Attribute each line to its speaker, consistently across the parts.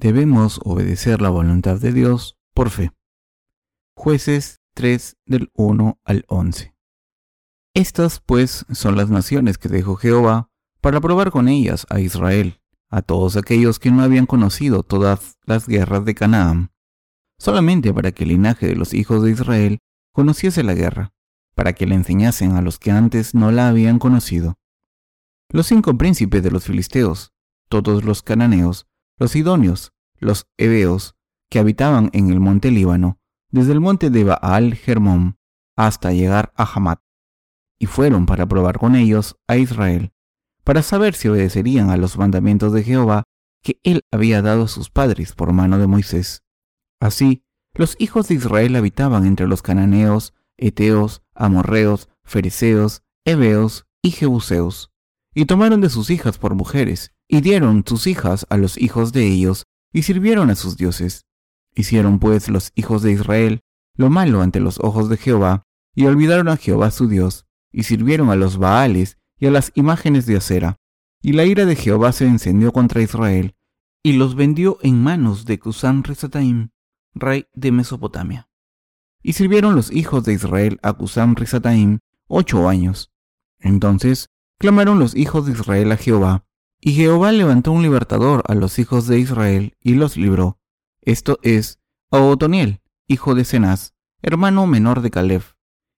Speaker 1: Debemos obedecer la voluntad de Dios por fe. Jueces 3 del 1 al 11. Estas, pues, son las naciones que dejó Jehová para probar con ellas a Israel, a todos aquellos que no habían conocido todas las guerras de Canaán, solamente para que el linaje de los hijos de Israel conociese la guerra, para que le enseñasen a los que antes no la habían conocido. Los cinco príncipes de los filisteos, todos los cananeos, los sidonios, los heveos, que habitaban en el monte Líbano, desde el monte de Baal Hermón hasta llegar a Hamat, y fueron para probar con ellos a Israel, para saber si obedecerían a los mandamientos de Jehová que él había dado a sus padres por mano de Moisés. Así, los hijos de Israel habitaban entre los cananeos, eteos, amorreos, fereceos, heveos y jebuseos, y tomaron de sus hijas por mujeres, y dieron sus hijas a los hijos de ellos, y sirvieron a sus dioses. Hicieron pues los hijos de Israel lo malo ante los ojos de Jehová, y olvidaron a Jehová su Dios, y sirvieron a los Baales y a las imágenes de acera. Y la ira de Jehová se encendió contra Israel, y los vendió en manos de Cusán Risataim, rey de Mesopotamia. Y sirvieron los hijos de Israel a Cusán Risataim ocho años. Entonces clamaron los hijos de Israel a Jehová, y Jehová levantó un libertador a los hijos de Israel y los libró. Esto es, a Otoniel, hijo de Cenaz, hermano menor de Caleb.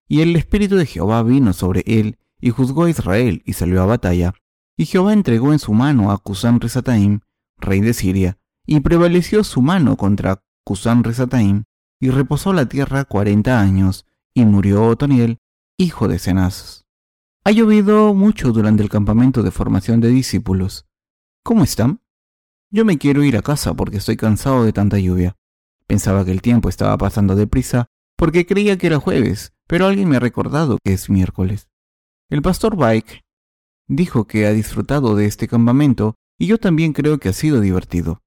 Speaker 1: Y el espíritu de Jehová vino sobre él, y juzgó a Israel, y salió a batalla. Y Jehová entregó en su mano a Cusán Risataim, rey de Siria, y prevaleció su mano contra Cusán Risataim, y reposó la tierra cuarenta años, y murió Otoniel, hijo de Cenaz. Ha llovido mucho durante el campamento de formación de discípulos. ¿Cómo están? Yo me quiero ir a casa porque estoy cansado de tanta lluvia. Pensaba que el tiempo estaba pasando deprisa porque creía que era jueves, pero alguien me ha recordado que es miércoles. El pastor Bike dijo que ha disfrutado de este campamento y yo también creo que ha sido divertido.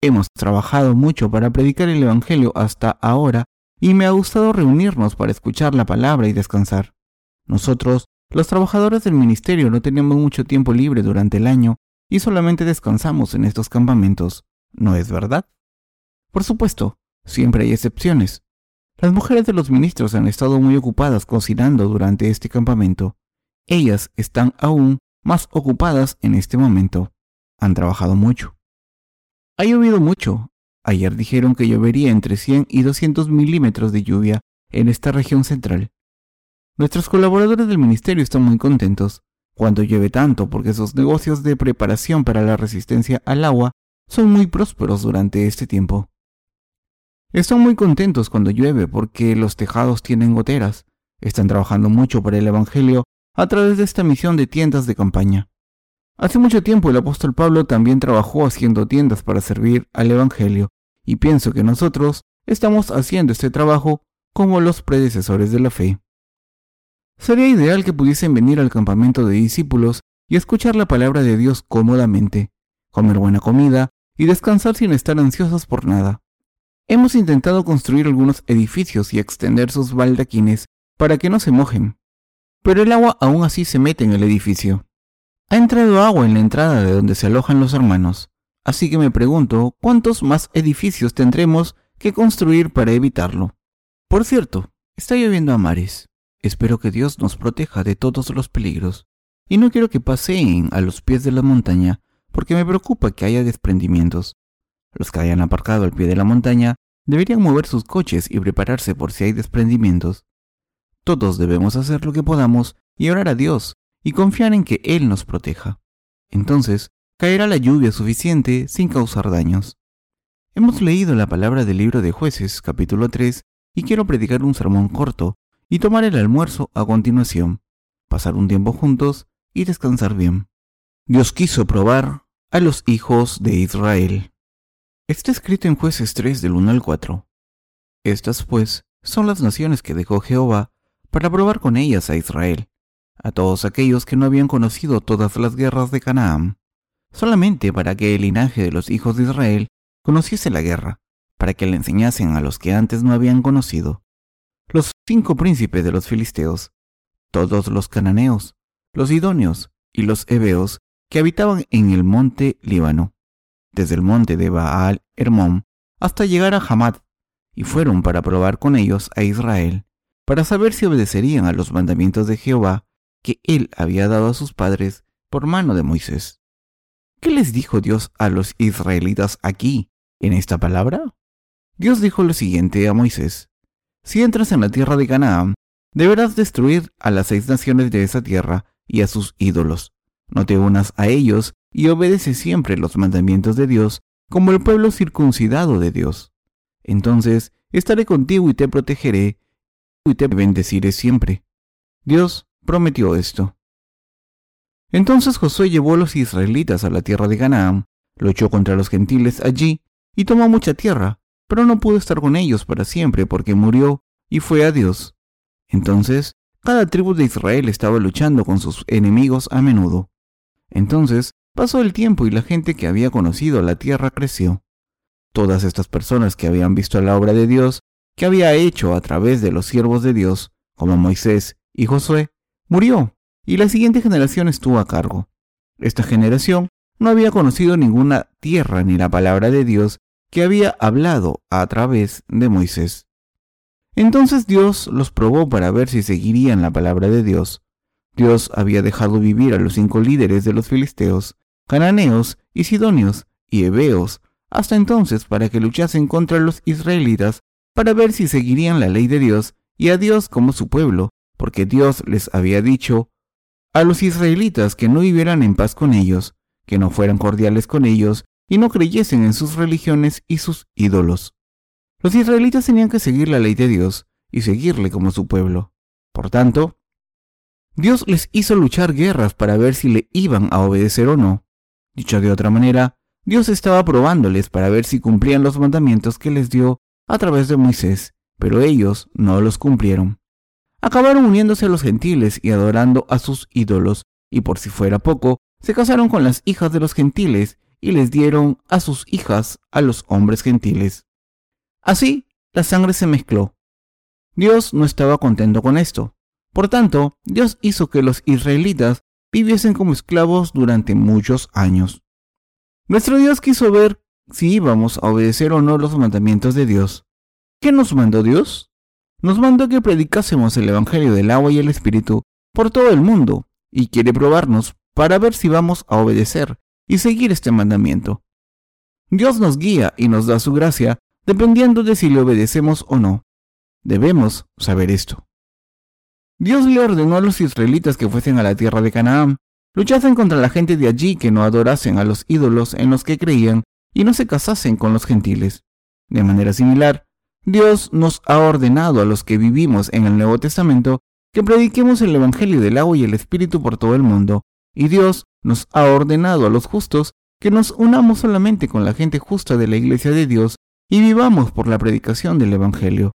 Speaker 1: Hemos trabajado mucho para predicar el Evangelio hasta ahora y me ha gustado reunirnos para escuchar la palabra y descansar. Nosotros los trabajadores del ministerio no tenemos mucho tiempo libre durante el año y solamente descansamos en estos campamentos, ¿no es verdad? Por supuesto, siempre hay excepciones. Las mujeres de los ministros han estado muy ocupadas cocinando durante este campamento. Ellas están aún más ocupadas en este momento. Han trabajado mucho. Ha llovido mucho. Ayer dijeron que llovería entre 100 y 200 milímetros de lluvia en esta región central. Nuestros colaboradores del ministerio están muy contentos cuando llueve tanto porque sus negocios de preparación para la resistencia al agua son muy prósperos durante este tiempo. Están muy contentos cuando llueve porque los tejados tienen goteras. Están trabajando mucho para el Evangelio a través de esta misión de tiendas de campaña. Hace mucho tiempo el apóstol Pablo también trabajó haciendo tiendas para servir al Evangelio, y pienso que nosotros estamos haciendo este trabajo como los predecesores de la fe. Sería ideal que pudiesen venir al campamento de discípulos y escuchar la palabra de Dios cómodamente, comer buena comida y descansar sin estar ansiosos por nada. Hemos intentado construir algunos edificios y extender sus baldaquines para que no se mojen, pero el agua aún así se mete en el edificio. Ha entrado agua en la entrada de donde se alojan los hermanos, así que me pregunto cuántos más edificios tendremos que construir para evitarlo. Por cierto, está lloviendo a mares. Espero que Dios nos proteja de todos los peligros, y no quiero que paseen a los pies de la montaña, porque me preocupa que haya desprendimientos. Los que hayan aparcado al pie de la montaña deberían mover sus coches y prepararse por si hay desprendimientos. Todos debemos hacer lo que podamos y orar a Dios y confiar en que Él nos proteja. Entonces, caerá la lluvia suficiente sin causar daños. Hemos leído la palabra del libro de jueces, capítulo 3, y quiero predicar un sermón corto y tomar el almuerzo a continuación, pasar un tiempo juntos y descansar bien. Dios quiso probar a los hijos de Israel. Está escrito en jueces 3 del 1 al 4. Estas, pues, son las naciones que dejó Jehová para probar con ellas a Israel, a todos aquellos que no habían conocido todas las guerras de Canaán, solamente para que el linaje de los hijos de Israel conociese la guerra, para que le enseñasen a los que antes no habían conocido, los cinco príncipes de los filisteos, todos los cananeos, los idóneos y los heveos que habitaban en el monte Líbano, desde el monte de Baal Hermón hasta llegar a Hamad, y fueron para probar con ellos a Israel, para saber si obedecerían a los mandamientos de Jehová que él había dado a sus padres por mano de Moisés. ¿Qué les dijo Dios a los israelitas aquí, en esta palabra? Dios dijo lo siguiente a Moisés, Si entras en la tierra de Canaán, deberás destruir a las seis naciones de esa tierra y a sus ídolos. No te unas a ellos y obedece siempre los mandamientos de Dios como el pueblo circuncidado de Dios. Entonces estaré contigo y te protegeré y te bendeciré siempre. Dios prometió esto. Entonces Josué llevó a los israelitas a la tierra de Canaán, luchó contra los gentiles allí y tomó mucha tierra, pero no pudo estar con ellos para siempre porque murió y fue a Dios. Entonces, cada tribu de Israel estaba luchando con sus enemigos a menudo. Entonces, pasó el tiempo y la gente que había conocido la tierra creció. Todas estas personas que habían visto la obra de Dios, que había hecho a través de los siervos de Dios, como Moisés y Josué, murió, y la siguiente generación estuvo a cargo. Esta generación no había conocido ninguna tierra ni la palabra de Dios que había hablado a través de Moisés. Entonces Dios los probó para ver si seguirían la palabra de Dios. Dios había dejado vivir a los cinco líderes de los filisteos, cananeos y sidonios y heveos hasta entonces para que luchasen contra los israelitas para ver si seguirían la ley de Dios y a Dios como su pueblo, porque Dios les había dicho a los israelitas que no vivieran en paz con ellos, que no fueran cordiales con ellos y no creyesen en sus religiones y sus ídolos. Los israelitas tenían que seguir la ley de Dios y seguirle como su pueblo. Por tanto, Dios les hizo luchar guerras para ver si le iban a obedecer o no. Dicho de otra manera, Dios estaba probándoles para ver si cumplían los mandamientos que les dio a través de Moisés, pero ellos no los cumplieron. Acabaron uniéndose a los gentiles y adorando a sus ídolos, y por si fuera poco, se casaron con las hijas de los gentiles y les dieron a sus hijas a los hombres gentiles. Así, la sangre se mezcló. Dios no estaba contento con esto. Por tanto, Dios hizo que los israelitas viviesen como esclavos durante muchos años. Nuestro Dios quiso ver si íbamos a obedecer o no los mandamientos de Dios. ¿Qué nos mandó Dios? Nos mandó que predicásemos el Evangelio del agua y el Espíritu por todo el mundo, y quiere probarnos para ver si vamos a obedecer y seguir este mandamiento. Dios nos guía y nos da su gracia dependiendo de si le obedecemos o no. Debemos saber esto. Dios le ordenó a los israelitas que fuesen a la tierra de Canaán, luchasen contra la gente de allí que no adorasen a los ídolos en los que creían y no se casasen con los gentiles. De manera similar, Dios nos ha ordenado a los que vivimos en el Nuevo Testamento que prediquemos el Evangelio del agua y el Espíritu por todo el mundo, y Dios nos ha ordenado a los justos que nos unamos solamente con la gente justa de la Iglesia de Dios y vivamos por la predicación del Evangelio.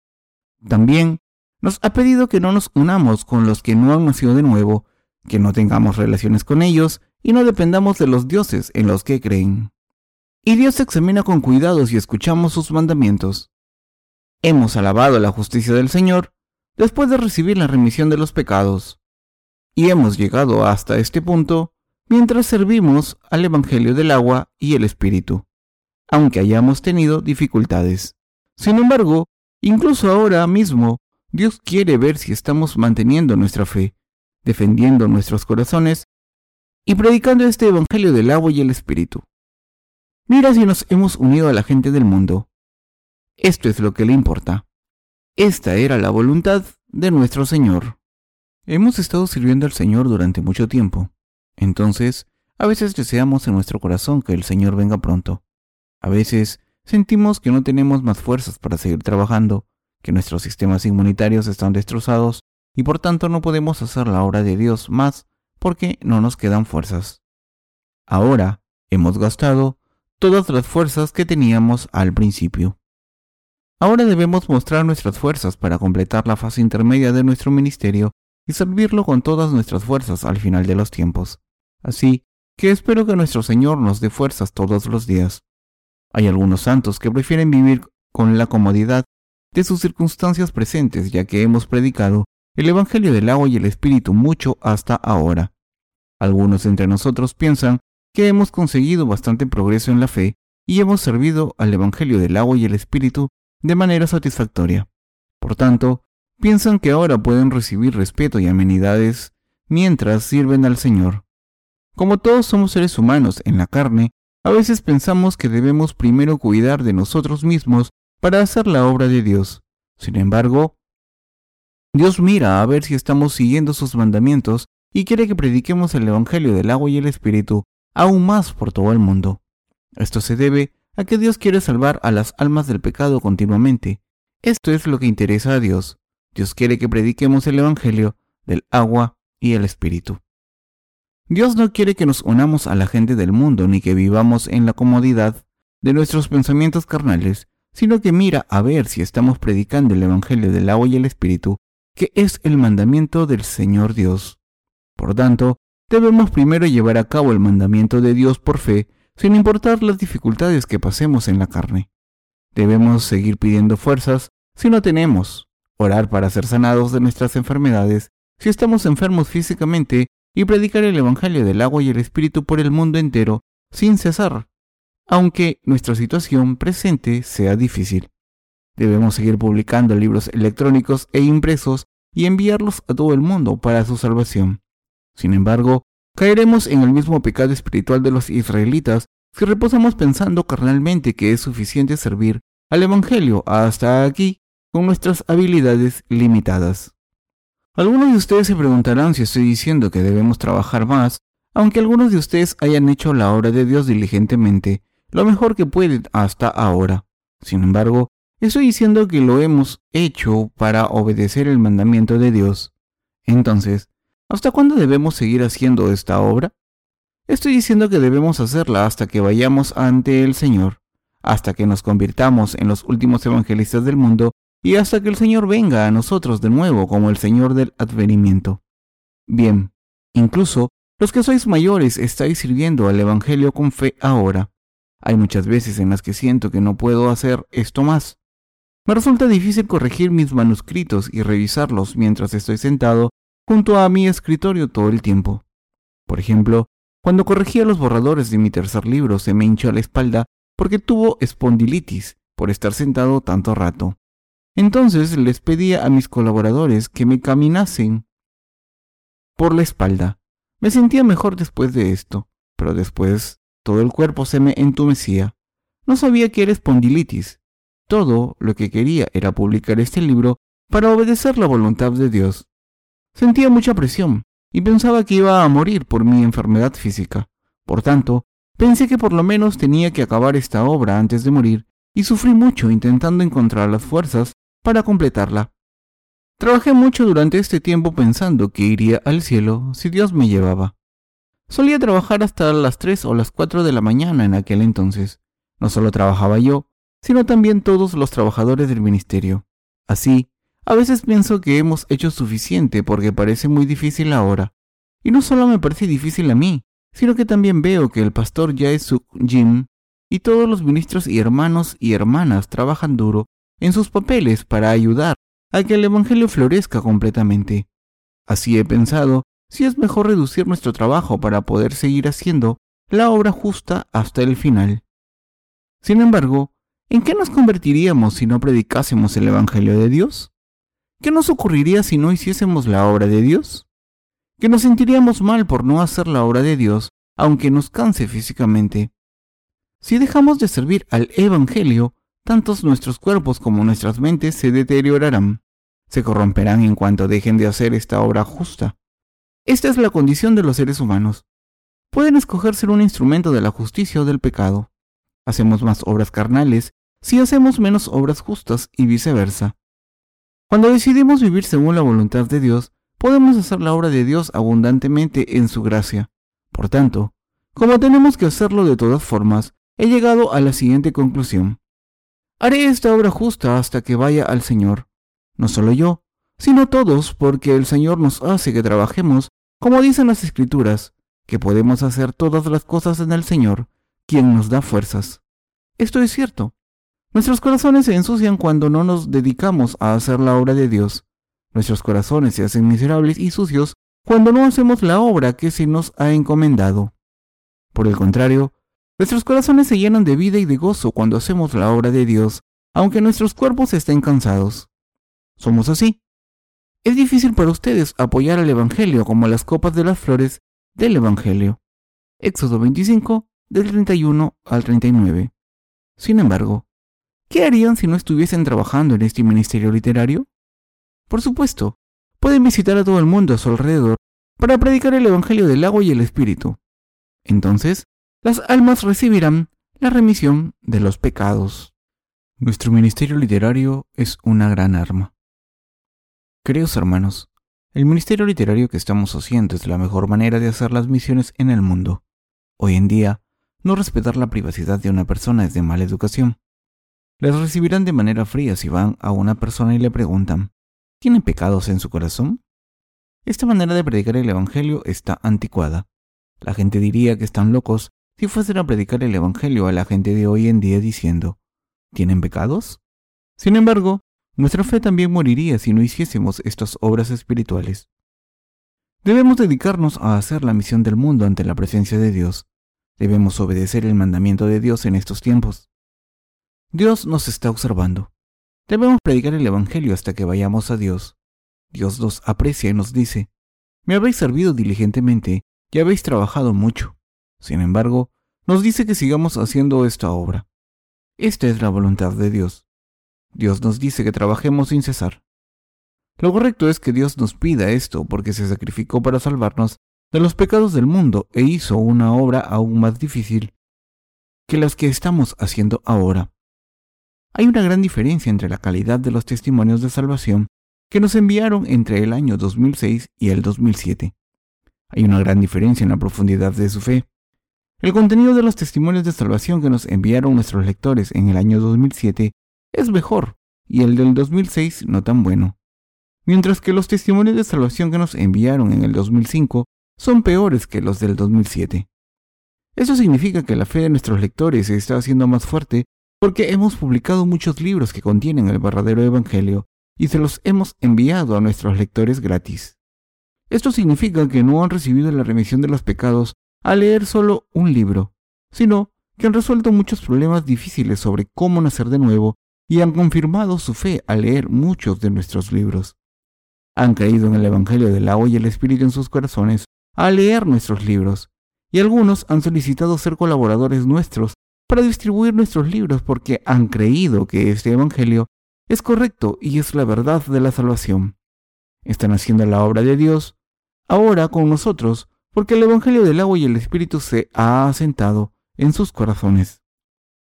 Speaker 1: También nos ha pedido que no nos unamos con los que no han nacido de nuevo, que no tengamos relaciones con ellos y no dependamos de los dioses en los que creen. Y Dios examina con cuidado si escuchamos sus mandamientos. Hemos alabado la justicia del Señor después de recibir la remisión de los pecados. Y hemos llegado hasta este punto mientras servimos al Evangelio del agua y el Espíritu aunque hayamos tenido dificultades. Sin embargo, incluso ahora mismo, Dios quiere ver si estamos manteniendo nuestra fe, defendiendo nuestros corazones y predicando este Evangelio del agua y el Espíritu. Mira si nos hemos unido a la gente del mundo. Esto es lo que le importa. Esta era la voluntad de nuestro Señor. Hemos estado sirviendo al Señor durante mucho tiempo. Entonces, a veces deseamos en nuestro corazón que el Señor venga pronto. A veces sentimos que no tenemos más fuerzas para seguir trabajando, que nuestros sistemas inmunitarios están destrozados y por tanto no podemos hacer la obra de Dios más porque no nos quedan fuerzas. Ahora hemos gastado todas las fuerzas que teníamos al principio. Ahora debemos mostrar nuestras fuerzas para completar la fase intermedia de nuestro ministerio y servirlo con todas nuestras fuerzas al final de los tiempos. Así que espero que nuestro Señor nos dé fuerzas todos los días. Hay algunos santos que prefieren vivir con la comodidad de sus circunstancias presentes, ya que hemos predicado el Evangelio del agua y el Espíritu mucho hasta ahora. Algunos entre nosotros piensan que hemos conseguido bastante progreso en la fe y hemos servido al Evangelio del agua y el Espíritu de manera satisfactoria. Por tanto, piensan que ahora pueden recibir respeto y amenidades mientras sirven al Señor. Como todos somos seres humanos en la carne, a veces pensamos que debemos primero cuidar de nosotros mismos para hacer la obra de Dios. Sin embargo, Dios mira a ver si estamos siguiendo sus mandamientos y quiere que prediquemos el Evangelio del agua y el Espíritu aún más por todo el mundo. Esto se debe a que Dios quiere salvar a las almas del pecado continuamente. Esto es lo que interesa a Dios. Dios quiere que prediquemos el Evangelio del agua y el Espíritu. Dios no quiere que nos unamos a la gente del mundo ni que vivamos en la comodidad de nuestros pensamientos carnales, sino que mira a ver si estamos predicando el Evangelio del agua y el Espíritu, que es el mandamiento del Señor Dios. Por tanto, debemos primero llevar a cabo el mandamiento de Dios por fe, sin importar las dificultades que pasemos en la carne. Debemos seguir pidiendo fuerzas si no tenemos, orar para ser sanados de nuestras enfermedades si estamos enfermos físicamente y predicar el Evangelio del agua y el Espíritu por el mundo entero sin cesar, aunque nuestra situación presente sea difícil. Debemos seguir publicando libros electrónicos e impresos y enviarlos a todo el mundo para su salvación. Sin embargo, caeremos en el mismo pecado espiritual de los israelitas si reposamos pensando carnalmente que es suficiente servir al Evangelio hasta aquí con nuestras habilidades limitadas. Algunos de ustedes se preguntarán si estoy diciendo que debemos trabajar más, aunque algunos de ustedes hayan hecho la obra de Dios diligentemente, lo mejor que pueden hasta ahora. Sin embargo, estoy diciendo que lo hemos hecho para obedecer el mandamiento de Dios. Entonces, ¿hasta cuándo debemos seguir haciendo esta obra? Estoy diciendo que debemos hacerla hasta que vayamos ante el Señor, hasta que nos convirtamos en los últimos evangelistas del mundo y hasta que el Señor venga a nosotros de nuevo como el Señor del advenimiento. Bien, incluso los que sois mayores estáis sirviendo al Evangelio con fe ahora. Hay muchas veces en las que siento que no puedo hacer esto más. Me resulta difícil corregir mis manuscritos y revisarlos mientras estoy sentado junto a mi escritorio todo el tiempo. Por ejemplo, cuando corregía los borradores de mi tercer libro se me hinchó la espalda porque tuvo espondilitis por estar sentado tanto rato. Entonces les pedía a mis colaboradores que me caminasen por la espalda. Me sentía mejor después de esto, pero después todo el cuerpo se me entumecía. No sabía que era espondilitis. Todo lo que quería era publicar este libro para obedecer la voluntad de Dios. Sentía mucha presión y pensaba que iba a morir por mi enfermedad física. Por tanto, pensé que por lo menos tenía que acabar esta obra antes de morir y sufrí mucho intentando encontrar las fuerzas para completarla. Trabajé mucho durante este tiempo pensando que iría al cielo si Dios me llevaba. Solía trabajar hasta las 3 o las 4 de la mañana en aquel entonces. No solo trabajaba yo, sino también todos los trabajadores del ministerio. Así, a veces pienso que hemos hecho suficiente porque parece muy difícil ahora. Y no solo me parece difícil a mí, sino que también veo que el pastor Jaesuk Jim y todos los ministros y hermanos y hermanas trabajan duro en sus papeles para ayudar a que el Evangelio florezca completamente. Así he pensado si es mejor reducir nuestro trabajo para poder seguir haciendo la obra justa hasta el final. Sin embargo, ¿en qué nos convertiríamos si no predicásemos el Evangelio de Dios? ¿Qué nos ocurriría si no hiciésemos la obra de Dios? Que nos sentiríamos mal por no hacer la obra de Dios, aunque nos canse físicamente. Si dejamos de servir al Evangelio, tantos nuestros cuerpos como nuestras mentes se deteriorarán, se corromperán en cuanto dejen de hacer esta obra justa. Esta es la condición de los seres humanos. Pueden escoger ser un instrumento de la justicia o del pecado. Hacemos más obras carnales si hacemos menos obras justas y viceversa. Cuando decidimos vivir según la voluntad de Dios, podemos hacer la obra de Dios abundantemente en su gracia. Por tanto, como tenemos que hacerlo de todas formas, he llegado a la siguiente conclusión. Haré esta obra justa hasta que vaya al Señor. No solo yo, sino todos, porque el Señor nos hace que trabajemos, como dicen las Escrituras, que podemos hacer todas las cosas en el Señor, quien nos da fuerzas. Esto es cierto. Nuestros corazones se ensucian cuando no nos dedicamos a hacer la obra de Dios. Nuestros corazones se hacen miserables y sucios cuando no hacemos la obra que se nos ha encomendado. Por el contrario, Nuestros corazones se llenan de vida y de gozo cuando hacemos la obra de Dios, aunque nuestros cuerpos estén cansados. Somos así. Es difícil para ustedes apoyar al Evangelio como las copas de las flores del Evangelio. Éxodo 25, del 31 al 39. Sin embargo, ¿qué harían si no estuviesen trabajando en este ministerio literario? Por supuesto, pueden visitar a todo el mundo a su alrededor para predicar el Evangelio del agua y el Espíritu. Entonces, las almas recibirán la remisión de los pecados. Nuestro ministerio literario es una gran arma. Queridos hermanos, el ministerio literario que estamos haciendo es la mejor manera de hacer las misiones en el mundo. Hoy en día, no respetar la privacidad de una persona es de mala educación. Les recibirán de manera fría si van a una persona y le preguntan, ¿tienen pecados en su corazón? Esta manera de predicar el Evangelio está anticuada. La gente diría que están locos si fuesen a predicar el Evangelio a la gente de hoy en día diciendo, ¿tienen pecados? Sin embargo, nuestra fe también moriría si no hiciésemos estas obras espirituales. Debemos dedicarnos a hacer la misión del mundo ante la presencia de Dios. Debemos obedecer el mandamiento de Dios en estos tiempos. Dios nos está observando. Debemos predicar el Evangelio hasta que vayamos a Dios. Dios nos aprecia y nos dice, me habéis servido diligentemente y habéis trabajado mucho. Sin embargo, nos dice que sigamos haciendo esta obra. Esta es la voluntad de Dios. Dios nos dice que trabajemos sin cesar. Lo correcto es que Dios nos pida esto porque se sacrificó para salvarnos de los pecados del mundo e hizo una obra aún más difícil que las que estamos haciendo ahora. Hay una gran diferencia entre la calidad de los testimonios de salvación que nos enviaron entre el año 2006 y el 2007. Hay una gran diferencia en la profundidad de su fe. El contenido de los testimonios de salvación que nos enviaron nuestros lectores en el año 2007 es mejor y el del 2006 no tan bueno, mientras que los testimonios de salvación que nos enviaron en el 2005 son peores que los del 2007. Eso significa que la fe de nuestros lectores se está haciendo más fuerte porque hemos publicado muchos libros que contienen el verdadero Evangelio y se los hemos enviado a nuestros lectores gratis. Esto significa que no han recibido la remisión de los pecados a leer solo un libro, sino que han resuelto muchos problemas difíciles sobre cómo nacer de nuevo y han confirmado su fe al leer muchos de nuestros libros. Han creído en el Evangelio del agua y el Espíritu en sus corazones al leer nuestros libros, y algunos han solicitado ser colaboradores nuestros para distribuir nuestros libros porque han creído que este Evangelio es correcto y es la verdad de la salvación. Están haciendo la obra de Dios ahora con nosotros porque el Evangelio del agua y el Espíritu se ha asentado en sus corazones.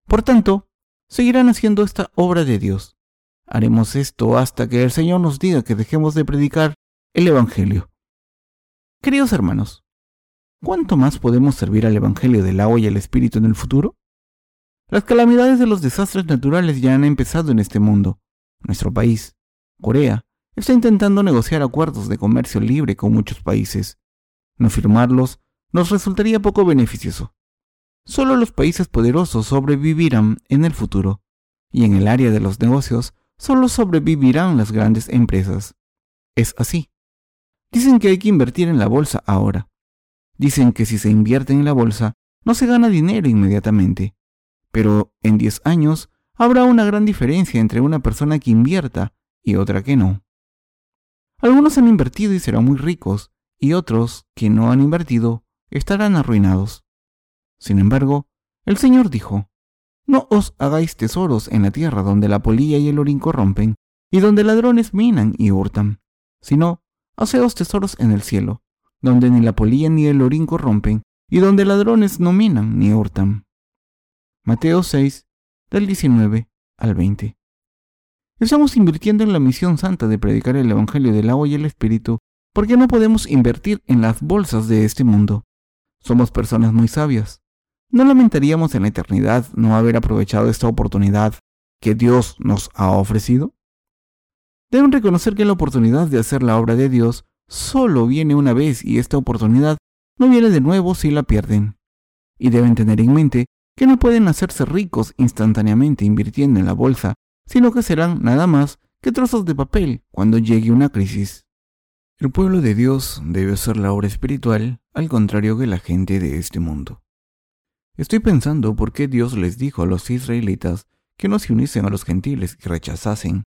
Speaker 1: Por tanto, seguirán haciendo esta obra de Dios. Haremos esto hasta que el Señor nos diga que dejemos de predicar el Evangelio. Queridos hermanos, ¿cuánto más podemos servir al Evangelio del agua y el Espíritu en el futuro? Las calamidades de los desastres naturales ya han empezado en este mundo. Nuestro país, Corea, está intentando negociar acuerdos de comercio libre con muchos países. No firmarlos nos resultaría poco beneficioso. Solo los países poderosos sobrevivirán en el futuro, y en el área de los negocios solo sobrevivirán las grandes empresas. Es así. Dicen que hay que invertir en la bolsa ahora. Dicen que si se invierte en la bolsa, no se gana dinero inmediatamente. Pero en 10 años habrá una gran diferencia entre una persona que invierta y otra que no. Algunos han invertido y serán muy ricos, y otros que no han invertido estarán arruinados. Sin embargo, el Señor dijo, No os hagáis tesoros en la tierra donde la polilla y el orín corrompen, y donde ladrones minan y hurtan, sino haceos tesoros en el cielo, donde ni la polilla ni el orín corrompen, y donde ladrones no minan ni hurtan. Mateo 6, del 19 al 20. Estamos invirtiendo en la misión santa de predicar el Evangelio del agua y el Espíritu ¿Por qué no podemos invertir en las bolsas de este mundo? Somos personas muy sabias. ¿No lamentaríamos en la eternidad no haber aprovechado esta oportunidad que Dios nos ha ofrecido? Deben reconocer que la oportunidad de hacer la obra de Dios solo viene una vez y esta oportunidad no viene de nuevo si la pierden. Y deben tener en mente que no pueden hacerse ricos instantáneamente invirtiendo en la bolsa, sino que serán nada más que trozos de papel cuando llegue una crisis. El pueblo de Dios debe hacer la obra espiritual al contrario que la gente de este mundo. Estoy pensando por qué Dios les dijo a los israelitas que no se uniesen a los gentiles y rechazasen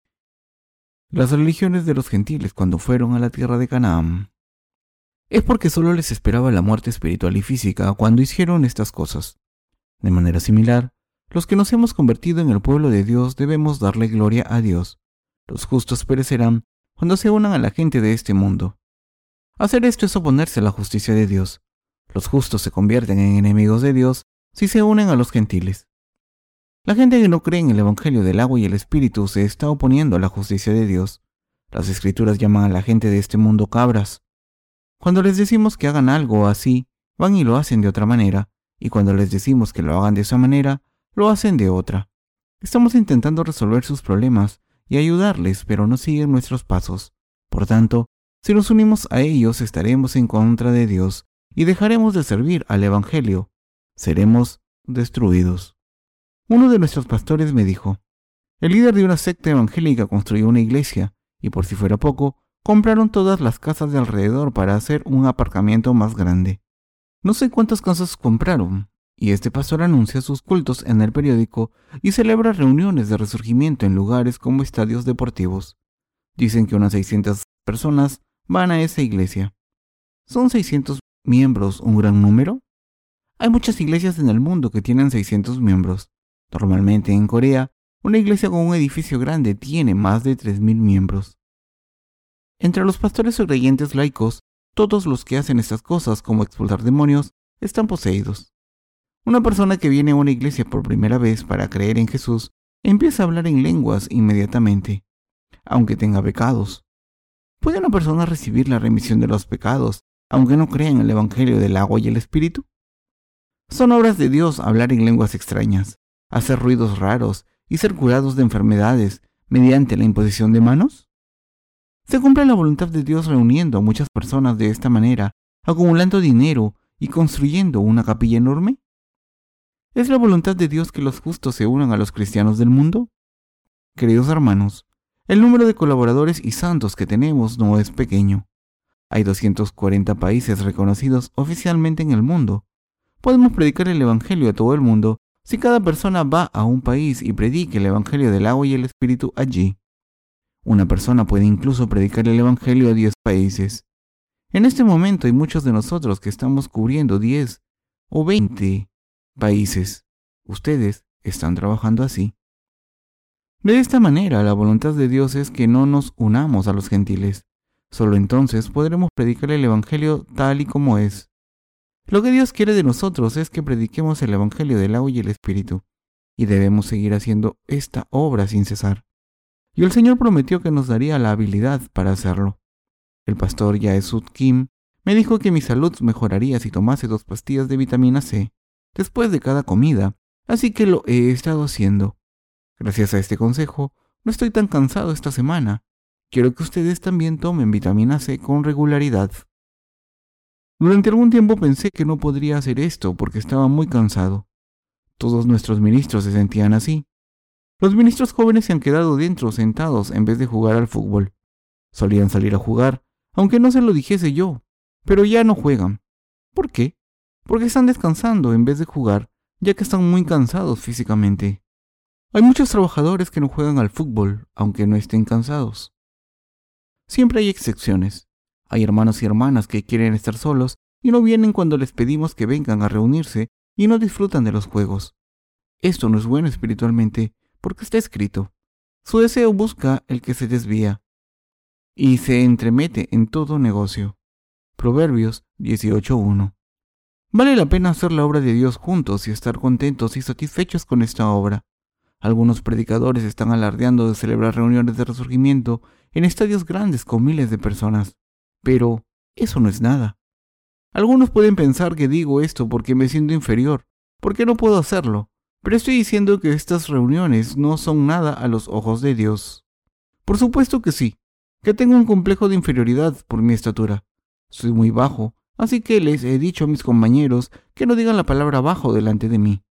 Speaker 1: las religiones de los gentiles cuando fueron a la tierra de Canaán. Es porque solo les esperaba la muerte espiritual y física cuando hicieron estas cosas. De manera similar, los que nos hemos convertido en el pueblo de Dios debemos darle gloria a Dios. Los justos perecerán cuando se unan a la gente de este mundo. Hacer esto es oponerse a la justicia de Dios. Los justos se convierten en enemigos de Dios si se unen a los gentiles. La gente que no cree en el Evangelio del agua y el Espíritu se está oponiendo a la justicia de Dios. Las escrituras llaman a la gente de este mundo cabras. Cuando les decimos que hagan algo así, van y lo hacen de otra manera, y cuando les decimos que lo hagan de esa manera, lo hacen de otra. Estamos intentando resolver sus problemas y ayudarles, pero no siguen nuestros pasos. Por tanto, si nos unimos a ellos estaremos en contra de Dios y dejaremos de servir al Evangelio. Seremos destruidos. Uno de nuestros pastores me dijo, el líder de una secta evangélica construyó una iglesia y por si fuera poco, compraron todas las casas de alrededor para hacer un aparcamiento más grande. No sé cuántas casas compraron, y este pastor anuncia sus cultos en el periódico y celebra reuniones de resurgimiento en lugares como estadios deportivos. Dicen que unas 600 personas van a esa iglesia. ¿Son 600 miembros un gran número? Hay muchas iglesias en el mundo que tienen 600 miembros. Normalmente en Corea, una iglesia con un edificio grande tiene más de 3.000 miembros. Entre los pastores o creyentes laicos, todos los que hacen estas cosas como expulsar demonios están poseídos. Una persona que viene a una iglesia por primera vez para creer en Jesús empieza a hablar en lenguas inmediatamente, aunque tenga pecados. ¿Puede una persona recibir la remisión de los pecados aunque no crea en el Evangelio del agua y el Espíritu? Son obras de Dios hablar en lenguas extrañas, hacer ruidos raros y ser curados de enfermedades mediante la imposición de manos? ¿Se cumple la voluntad de Dios reuniendo a muchas personas de esta manera, acumulando dinero y construyendo una capilla enorme? ¿Es la voluntad de Dios que los justos se unan a los cristianos del mundo? Queridos hermanos, el número de colaboradores y santos que tenemos no es pequeño. Hay 240 países reconocidos oficialmente en el mundo. Podemos predicar el Evangelio a todo el mundo si cada persona va a un país y predique el Evangelio del agua y el Espíritu allí. Una persona puede incluso predicar el Evangelio a 10 países. En este momento hay muchos de nosotros que estamos cubriendo 10 o 20 países. Ustedes están trabajando así. De esta manera, la voluntad de Dios es que no nos unamos a los gentiles. Solo entonces podremos predicar el Evangelio tal y como es. Lo que Dios quiere de nosotros es que prediquemos el Evangelio del agua y el Espíritu, y debemos seguir haciendo esta obra sin cesar. Y el Señor prometió que nos daría la habilidad para hacerlo. El pastor Yaesud Kim me dijo que mi salud mejoraría si tomase dos pastillas de vitamina C después de cada comida, así que lo he estado haciendo. Gracias a este consejo, no estoy tan cansado esta semana. Quiero que ustedes también tomen vitamina C con regularidad. Durante algún tiempo pensé que no podría hacer esto porque estaba muy cansado. Todos nuestros ministros se sentían así. Los ministros jóvenes se han quedado dentro sentados en vez de jugar al fútbol. Solían salir a jugar, aunque no se lo dijese yo, pero ya no juegan. ¿Por qué? Porque están descansando en vez de jugar, ya que están muy cansados físicamente. Hay muchos trabajadores que no juegan al fútbol, aunque no estén cansados. Siempre hay excepciones. Hay hermanos y hermanas que quieren estar solos y no vienen cuando les pedimos que vengan a reunirse y no disfrutan de los juegos. Esto no es bueno espiritualmente porque está escrito. Su deseo busca el que se desvía y se entremete en todo negocio. Proverbios 18.1. Vale la pena hacer la obra de Dios juntos y estar contentos y satisfechos con esta obra. Algunos predicadores están alardeando de celebrar reuniones de resurgimiento en estadios grandes con miles de personas. Pero eso no es nada. Algunos pueden pensar que digo esto porque me siento inferior, porque no puedo hacerlo, pero estoy diciendo que estas reuniones no son nada a los ojos de Dios. Por supuesto que sí, que tengo un complejo de inferioridad por mi estatura. Soy muy bajo, así que les he dicho a mis compañeros que no digan la palabra bajo delante de mí.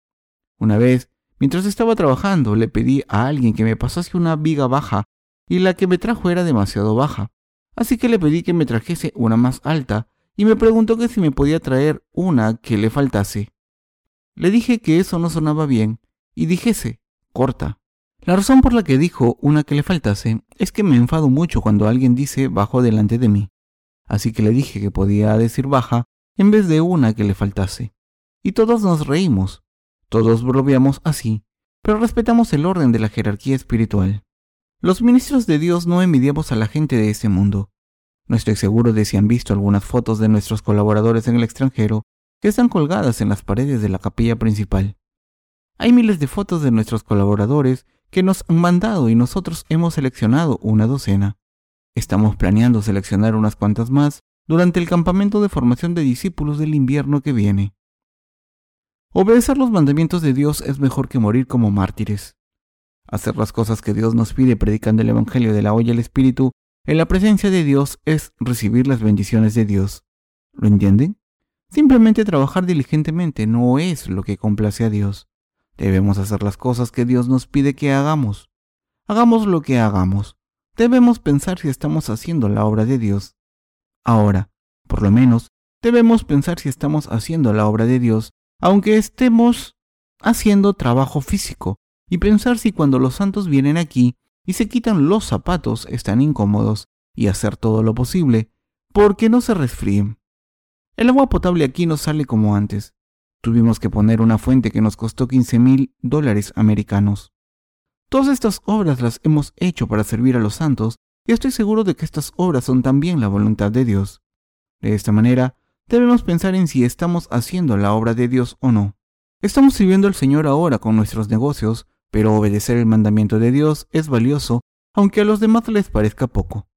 Speaker 1: Una vez, mientras estaba trabajando, le pedí a alguien que me pasase una viga baja y la que me trajo era demasiado baja así que le pedí que me trajese una más alta y me preguntó que si me podía traer una que le faltase. Le dije que eso no sonaba bien y dijese, corta. La razón por la que dijo una que le faltase es que me enfado mucho cuando alguien dice bajo delante de mí. Así que le dije que podía decir baja en vez de una que le faltase. Y todos nos reímos. Todos bromeamos así, pero respetamos el orden de la jerarquía espiritual. Los ministros de Dios no envidiamos a la gente de ese mundo. No estoy seguro de si han visto algunas fotos de nuestros colaboradores en el extranjero que están colgadas en las paredes de la capilla principal. Hay miles de fotos de nuestros colaboradores que nos han mandado y nosotros hemos seleccionado una docena. Estamos planeando seleccionar unas cuantas más durante el campamento de formación de discípulos del invierno que viene. Obedecer los mandamientos de Dios es mejor que morir como mártires. Hacer las cosas que Dios nos pide predicando el Evangelio de la olla del Espíritu en la presencia de Dios es recibir las bendiciones de Dios. ¿Lo entienden? Simplemente trabajar diligentemente no es lo que complace a Dios. Debemos hacer las cosas que Dios nos pide que hagamos. Hagamos lo que hagamos. Debemos pensar si estamos haciendo la obra de Dios. Ahora, por lo menos, debemos pensar si estamos haciendo la obra de Dios, aunque estemos haciendo trabajo físico, y pensar si cuando los santos vienen aquí y se quitan los zapatos están incómodos, y hacer todo lo posible porque no se resfríen. El agua potable aquí no sale como antes. Tuvimos que poner una fuente que nos costó 15 mil dólares americanos. Todas estas obras las hemos hecho para servir a los santos y estoy seguro de que estas obras son también la voluntad de Dios. De esta manera, debemos pensar en si estamos haciendo la obra de Dios o no. Estamos sirviendo al Señor ahora con nuestros negocios, pero obedecer el mandamiento de Dios es valioso, aunque a los demás les parezca poco.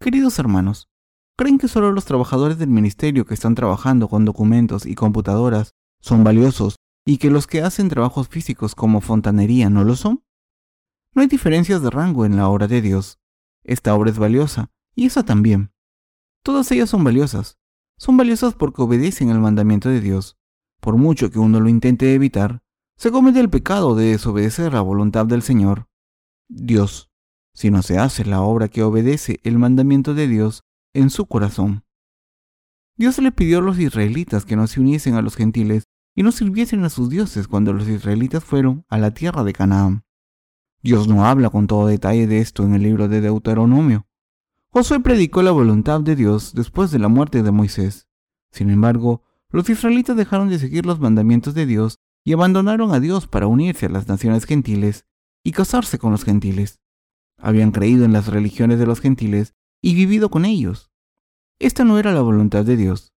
Speaker 1: Queridos hermanos, ¿creen que solo los trabajadores del ministerio que están trabajando con documentos y computadoras son valiosos y que los que hacen trabajos físicos como fontanería no lo son? No hay diferencias de rango en la obra de Dios. Esta obra es valiosa, y esa también. Todas ellas son valiosas. Son valiosas porque obedecen al mandamiento de Dios. Por mucho que uno lo intente evitar, se comete el pecado de desobedecer la voluntad del Señor. Dios, si no se hace la obra que obedece el mandamiento de Dios en su corazón. Dios le pidió a los israelitas que no se uniesen a los gentiles y no sirviesen a sus dioses cuando los israelitas fueron a la tierra de Canaán. Dios no habla con todo detalle de esto en el libro de Deuteronomio. Josué predicó la voluntad de Dios después de la muerte de Moisés. Sin embargo, los israelitas dejaron de seguir los mandamientos de Dios y abandonaron a Dios para unirse a las naciones gentiles y casarse con los gentiles. Habían creído en las religiones de los gentiles y vivido con ellos. Esta no era la voluntad de Dios.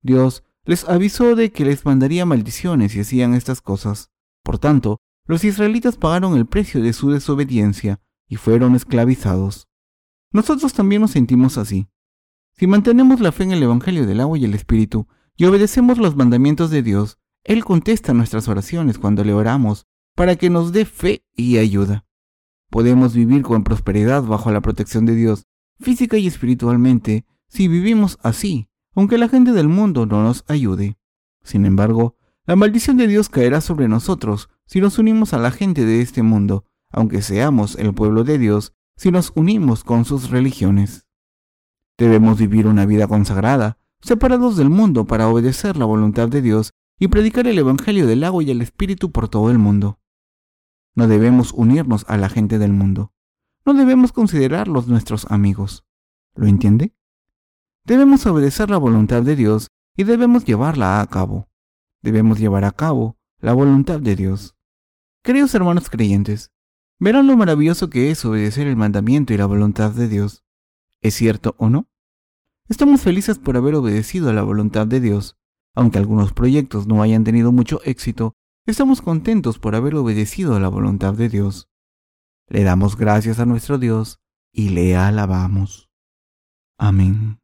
Speaker 1: Dios les avisó de que les mandaría maldiciones si hacían estas cosas. Por tanto, los israelitas pagaron el precio de su desobediencia y fueron esclavizados. Nosotros también nos sentimos así. Si mantenemos la fe en el Evangelio del agua y el Espíritu y obedecemos los mandamientos de Dios, Él contesta nuestras oraciones cuando le oramos para que nos dé fe y ayuda. Podemos vivir con prosperidad bajo la protección de Dios, física y espiritualmente, si vivimos así, aunque la gente del mundo no nos ayude. Sin embargo, la maldición de Dios caerá sobre nosotros si nos unimos a la gente de este mundo, aunque seamos el pueblo de Dios, si nos unimos con sus religiones. Debemos vivir una vida consagrada, separados del mundo para obedecer la voluntad de Dios y predicar el Evangelio del agua y el Espíritu por todo el mundo. No debemos unirnos a la gente del mundo. No debemos considerarlos nuestros amigos. ¿Lo entiende? Debemos obedecer la voluntad de Dios y debemos llevarla a cabo. Debemos llevar a cabo la voluntad de Dios. Queridos hermanos creyentes, verán lo maravilloso que es obedecer el mandamiento y la voluntad de Dios. ¿Es cierto o no? Estamos felices por haber obedecido a la voluntad de Dios. Aunque algunos proyectos no hayan tenido mucho éxito, estamos contentos por haber obedecido a la voluntad de Dios. Le damos gracias a nuestro Dios y le alabamos. Amén.